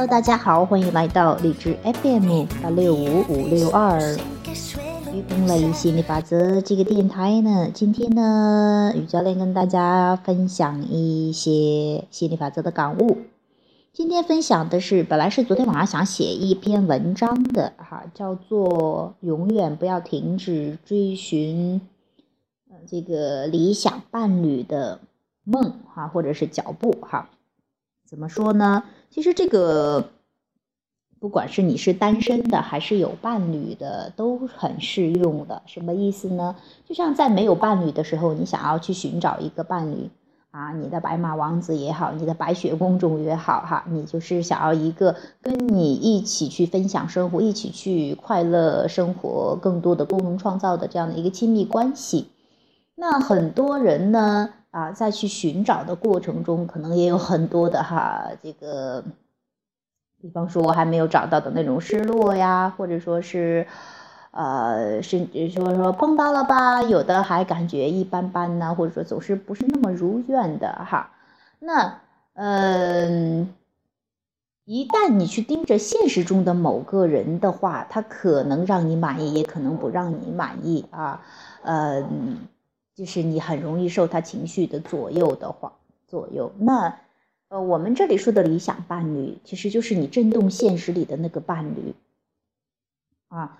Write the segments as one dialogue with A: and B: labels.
A: Hello，大家好，欢迎来到荔枝 FM 八六五五六二于冰雷心理法则这个电台呢。今天呢，雨教练跟大家分享一些心理法则的感悟。今天分享的是，本来是昨天晚上想写一篇文章的哈，叫做“永远不要停止追寻呃这个理想伴侣的梦哈，或者是脚步哈。”怎么说呢？其实这个，不管是你是单身的还是有伴侣的，都很适用的。什么意思呢？就像在没有伴侣的时候，你想要去寻找一个伴侣啊，你的白马王子也好，你的白雪公主也好，哈，你就是想要一个跟你一起去分享生活、一起去快乐生活、更多的共同创造的这样的一个亲密关系。那很多人呢？啊，在去寻找的过程中，可能也有很多的哈，这个，比方说我还没有找到的那种失落呀，或者说是，呃，甚至说说碰到了吧，有的还感觉一般般呢，或者说总是不是那么如愿的哈。那，嗯，一旦你去盯着现实中的某个人的话，他可能让你满意，也可能不让你满意啊，嗯。就是你很容易受他情绪的左右的话，左右。那，呃，我们这里说的理想伴侣，其实就是你震动现实里的那个伴侣。啊，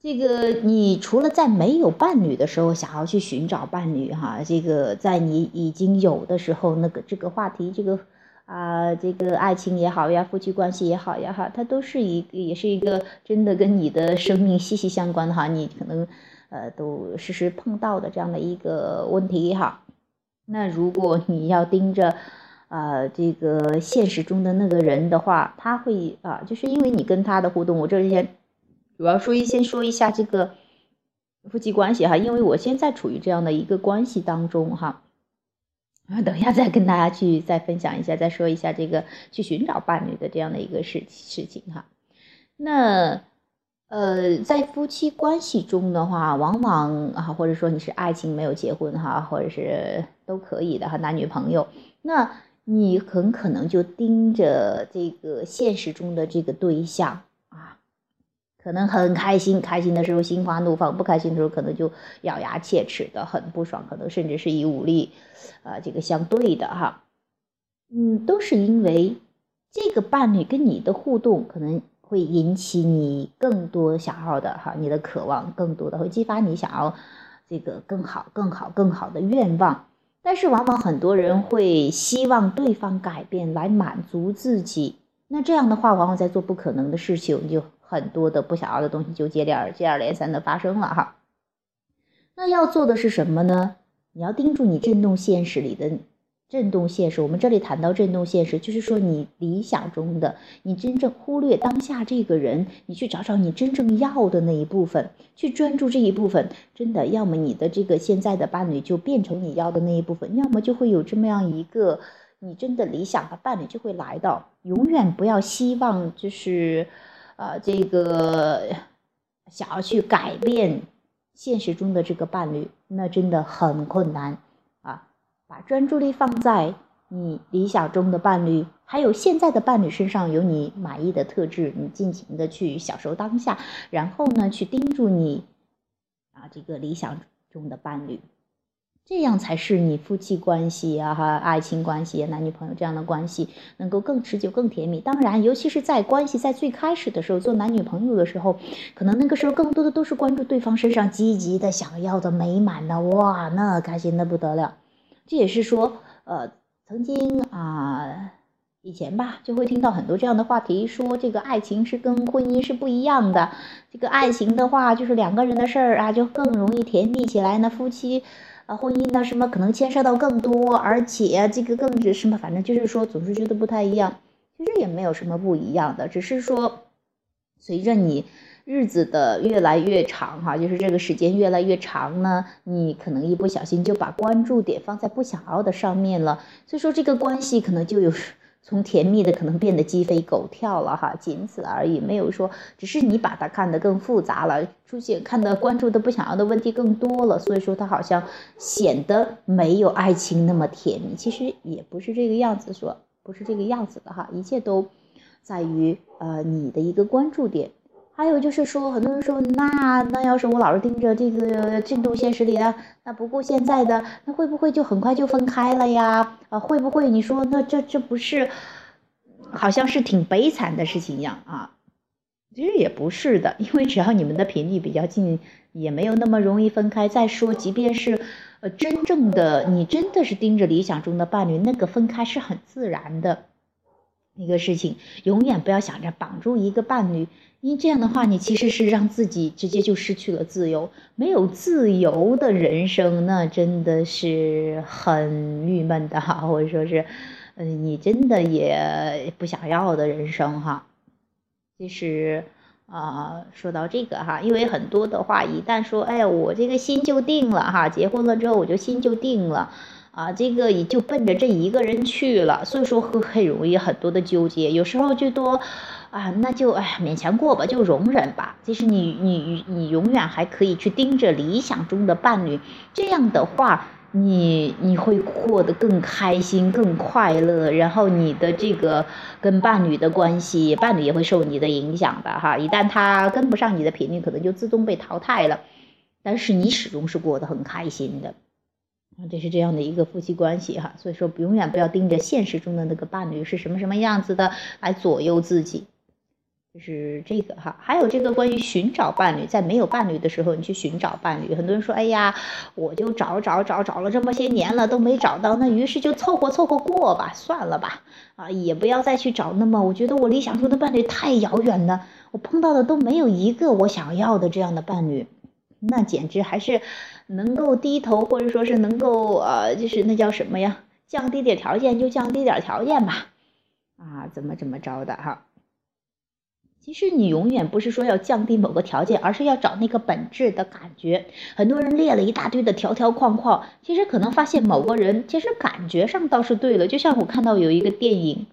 A: 这个你除了在没有伴侣的时候想要去寻找伴侣哈，这个在你已经有的时候，那个这个话题，这个啊，这个爱情也好呀，夫妻关系也好呀哈，它都是一个，也是一个真的跟你的生命息息相关哈，你可能。呃，都时时碰到的这样的一个问题哈。那如果你要盯着，呃，这个现实中的那个人的话，他会啊，就是因为你跟他的互动，我这里先主要说一先说一下这个夫妻关系哈，因为我现在处于这样的一个关系当中哈。等一下再跟大家去再分享一下，再说一下这个去寻找伴侣的这样的一个事事情哈。那。呃，在夫妻关系中的话，往往啊，或者说你是爱情没有结婚哈，或者是都可以的哈，男女朋友，那你很可能就盯着这个现实中的这个对象啊，可能很开心，开心的时候心花怒放，不开心的时候可能就咬牙切齿的很不爽，可能甚至是以武力，啊，这个相对的哈，嗯，都是因为这个伴侣跟你的互动可能。会引起你更多想要的哈，你的渴望更多的会激发你想要这个更好、更好、更好的愿望。但是往往很多人会希望对方改变来满足自己，那这样的话，往往在做不可能的事情，就很多的不想要的东西就接连接二连三的发生了哈。那要做的是什么呢？你要盯住你震动现实里的。震动现实，我们这里谈到震动现实，就是说你理想中的，你真正忽略当下这个人，你去找找你真正要的那一部分，去专注这一部分。真的，要么你的这个现在的伴侣就变成你要的那一部分，要么就会有这么样一个你真的理想的伴侣就会来到。永远不要希望就是，呃，这个想要去改变现实中的这个伴侣，那真的很困难。把专注力放在你理想中的伴侣，还有现在的伴侣身上有你满意的特质，你尽情的去享受当下，然后呢，去盯住你啊这个理想中的伴侣，这样才是你夫妻关系啊哈，爱情关系、男女朋友这样的关系能够更持久、更甜蜜。当然，尤其是在关系在最开始的时候，做男女朋友的时候，可能那个时候更多的都是关注对方身上积极的、想要的、美满的，哇，那开心的不得了。这也是说，呃，曾经啊，以前吧，就会听到很多这样的话题，说这个爱情是跟婚姻是不一样的。这个爱情的话，就是两个人的事儿啊，就更容易甜蜜起来。那夫妻啊，婚姻呢，什么可能牵涉到更多，而且这个更是什么，反正就是说，总是觉得不太一样。其实也没有什么不一样的，只是说，随着你。日子的越来越长，哈，就是这个时间越来越长呢，你可能一不小心就把关注点放在不想要的上面了，所以说这个关系可能就有从甜蜜的可能变得鸡飞狗跳了，哈，仅此而已，没有说只是你把它看得更复杂了，出现看的关注的不想要的问题更多了，所以说它好像显得没有爱情那么甜蜜，其实也不是这个样子，说不是这个样子的哈，一切都。在于呃你的一个关注点。还有就是说，很多人说，那那要是我老是盯着这个进度现实里啊，那不顾现在的，那会不会就很快就分开了呀？啊，会不会你说那这这不是，好像是挺悲惨的事情一样啊？其实也不是的，因为只要你们的频率比较近，也没有那么容易分开。再说，即便是呃真正的你真的是盯着理想中的伴侣，那个分开是很自然的一个事情。永远不要想着绑住一个伴侣。因为这样的话，你其实是让自己直接就失去了自由。没有自由的人生，那真的是很郁闷的哈，或者说是，嗯，你真的也不想要的人生哈。其实啊，说到这个哈，因为很多的话，一旦说，哎，我这个心就定了哈，结婚了之后我就心就定了，啊，这个也就奔着这一个人去了，所以说会很容易很多的纠结，有时候就多。啊，那就哎，勉强过吧，就容忍吧。其实你你你永远还可以去盯着理想中的伴侣，这样的话，你你会过得更开心、更快乐。然后你的这个跟伴侣的关系，伴侣也会受你的影响的哈。一旦他跟不上你的频率，可能就自动被淘汰了。但是你始终是过得很开心的，啊，这是这样的一个夫妻关系哈。所以说，永远不要盯着现实中的那个伴侣是什么什么样子的来左右自己。就是这个哈，还有这个关于寻找伴侣，在没有伴侣的时候，你去寻找伴侣。很多人说，哎呀，我就找找找找了这么些年了，都没找到，那于是就凑合凑合过吧，算了吧，啊，也不要再去找。那么，我觉得我理想中的伴侣太遥远了，我碰到的都没有一个我想要的这样的伴侣，那简直还是能够低头，或者说是能够呃，就是那叫什么呀，降低点条件就降低点条件吧，啊，怎么怎么着的哈。其实你永远不是说要降低某个条件，而是要找那个本质的感觉。很多人列了一大堆的条条框框，其实可能发现某个人其实感觉上倒是对了。就像我看到有一个电影，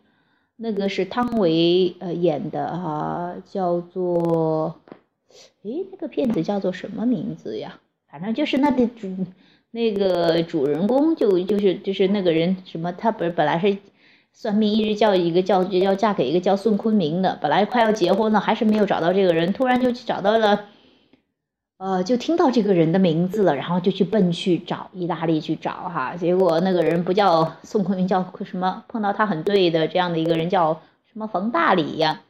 A: 那个是汤唯呃演的哈，叫做，诶，那个片子叫做什么名字呀？反正就是那个主那个主人公就就是就是那个人什么，他本本来是。算命一直叫一个叫要嫁给一个叫宋昆明的，本来快要结婚了，还是没有找到这个人，突然就去找到了，呃，就听到这个人的名字了，然后就去奔去找意大利去找哈，结果那个人不叫宋昆明，叫什么？碰到他很对的这样的一个人叫什么冯大礼呀？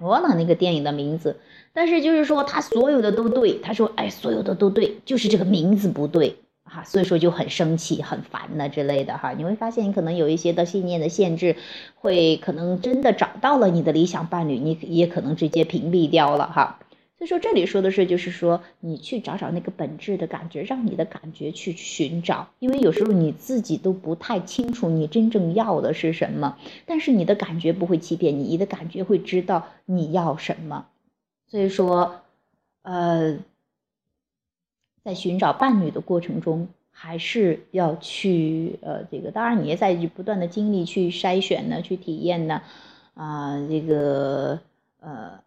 A: 我忘了那个电影的名字，但是就是说他所有的都对，他说哎，所有的都对，就是这个名字不对。哈，所以说就很生气、很烦的之类的哈，你会发现你可能有一些的信念的限制，会可能真的找到了你的理想伴侣，你也可能直接屏蔽掉了哈。所以说这里说的是，就是说你去找找那个本质的感觉，让你的感觉去寻找，因为有时候你自己都不太清楚你真正要的是什么，但是你的感觉不会欺骗你，你的感觉会知道你要什么。所以说，呃。在寻找伴侣的过程中，还是要去呃，这个当然你也在不断的经历去筛选呢，去体验呢，啊，这个呃，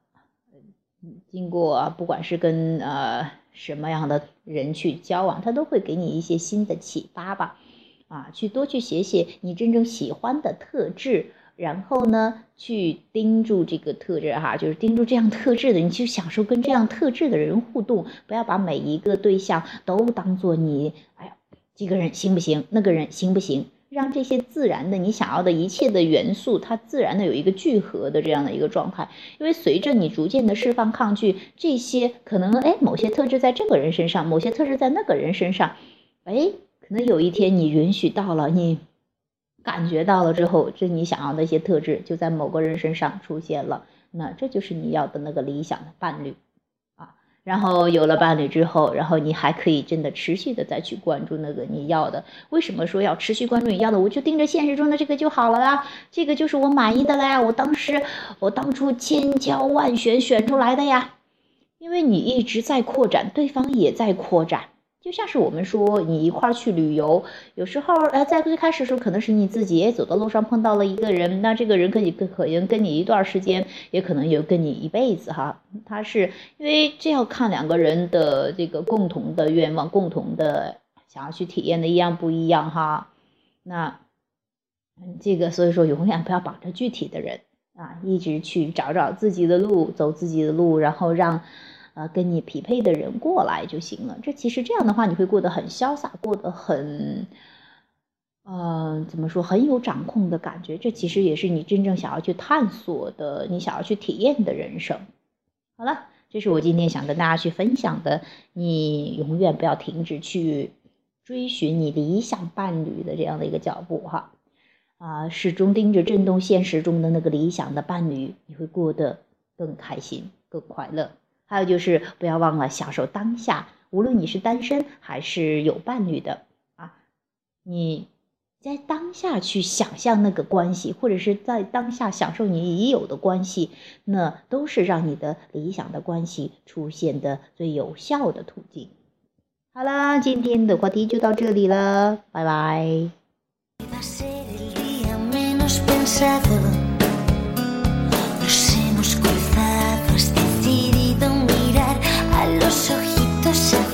A: 经过不管是跟呃什么样的人去交往，他都会给你一些新的启发吧，啊，去多去写写你真正喜欢的特质。然后呢，去盯住这个特质哈，就是盯住这样特质的，你去享受跟这样特质的人互动，不要把每一个对象都当做你，哎呀，这个人行不行？那个人行不行？让这些自然的你想要的一切的元素，它自然的有一个聚合的这样的一个状态。因为随着你逐渐的释放抗拒，这些可能哎，某些特质在这个人身上，某些特质在那个人身上，哎，可能有一天你允许到了你。感觉到了之后，这你想要的一些特质就在某个人身上出现了，那这就是你要的那个理想的伴侣。然后有了伴侣之后，然后你还可以真的持续的再去关注那个你要的。为什么说要持续关注你要的？我就盯着现实中的这个就好了啦，这个就是我满意的了呀。我当时我当初千挑万选选出来的呀，因为你一直在扩展，对方也在扩展。就像是我们说，你一块儿去旅游，有时候，呃，在最开始的时候，可能是你自己走到路上碰到了一个人，那这个人可以可能跟你一段时间，也可能有跟你一辈子哈。他是因为这要看两个人的这个共同的愿望，共同的想要去体验的一样不一样哈。那这个所以说，永远不要绑着具体的人。啊，一直去找找自己的路，走自己的路，然后让，呃，跟你匹配的人过来就行了。这其实这样的话，你会过得很潇洒，过得很，呃，怎么说，很有掌控的感觉。这其实也是你真正想要去探索的，你想要去体验的人生。好了，这是我今天想跟大家去分享的。你永远不要停止去追寻你理想伴侣的这样的一个脚步，哈。啊，始终盯着震动现实中的那个理想的伴侣，你会过得更开心、更快乐。还有就是，不要忘了享受当下，无论你是单身还是有伴侣的啊，你在当下去想象那个关系，或者是在当下享受你已有的关系，那都是让你的理想的关系出现的最有效的途径。好啦，今天的话题就到这里了，拜拜。
B: Yes.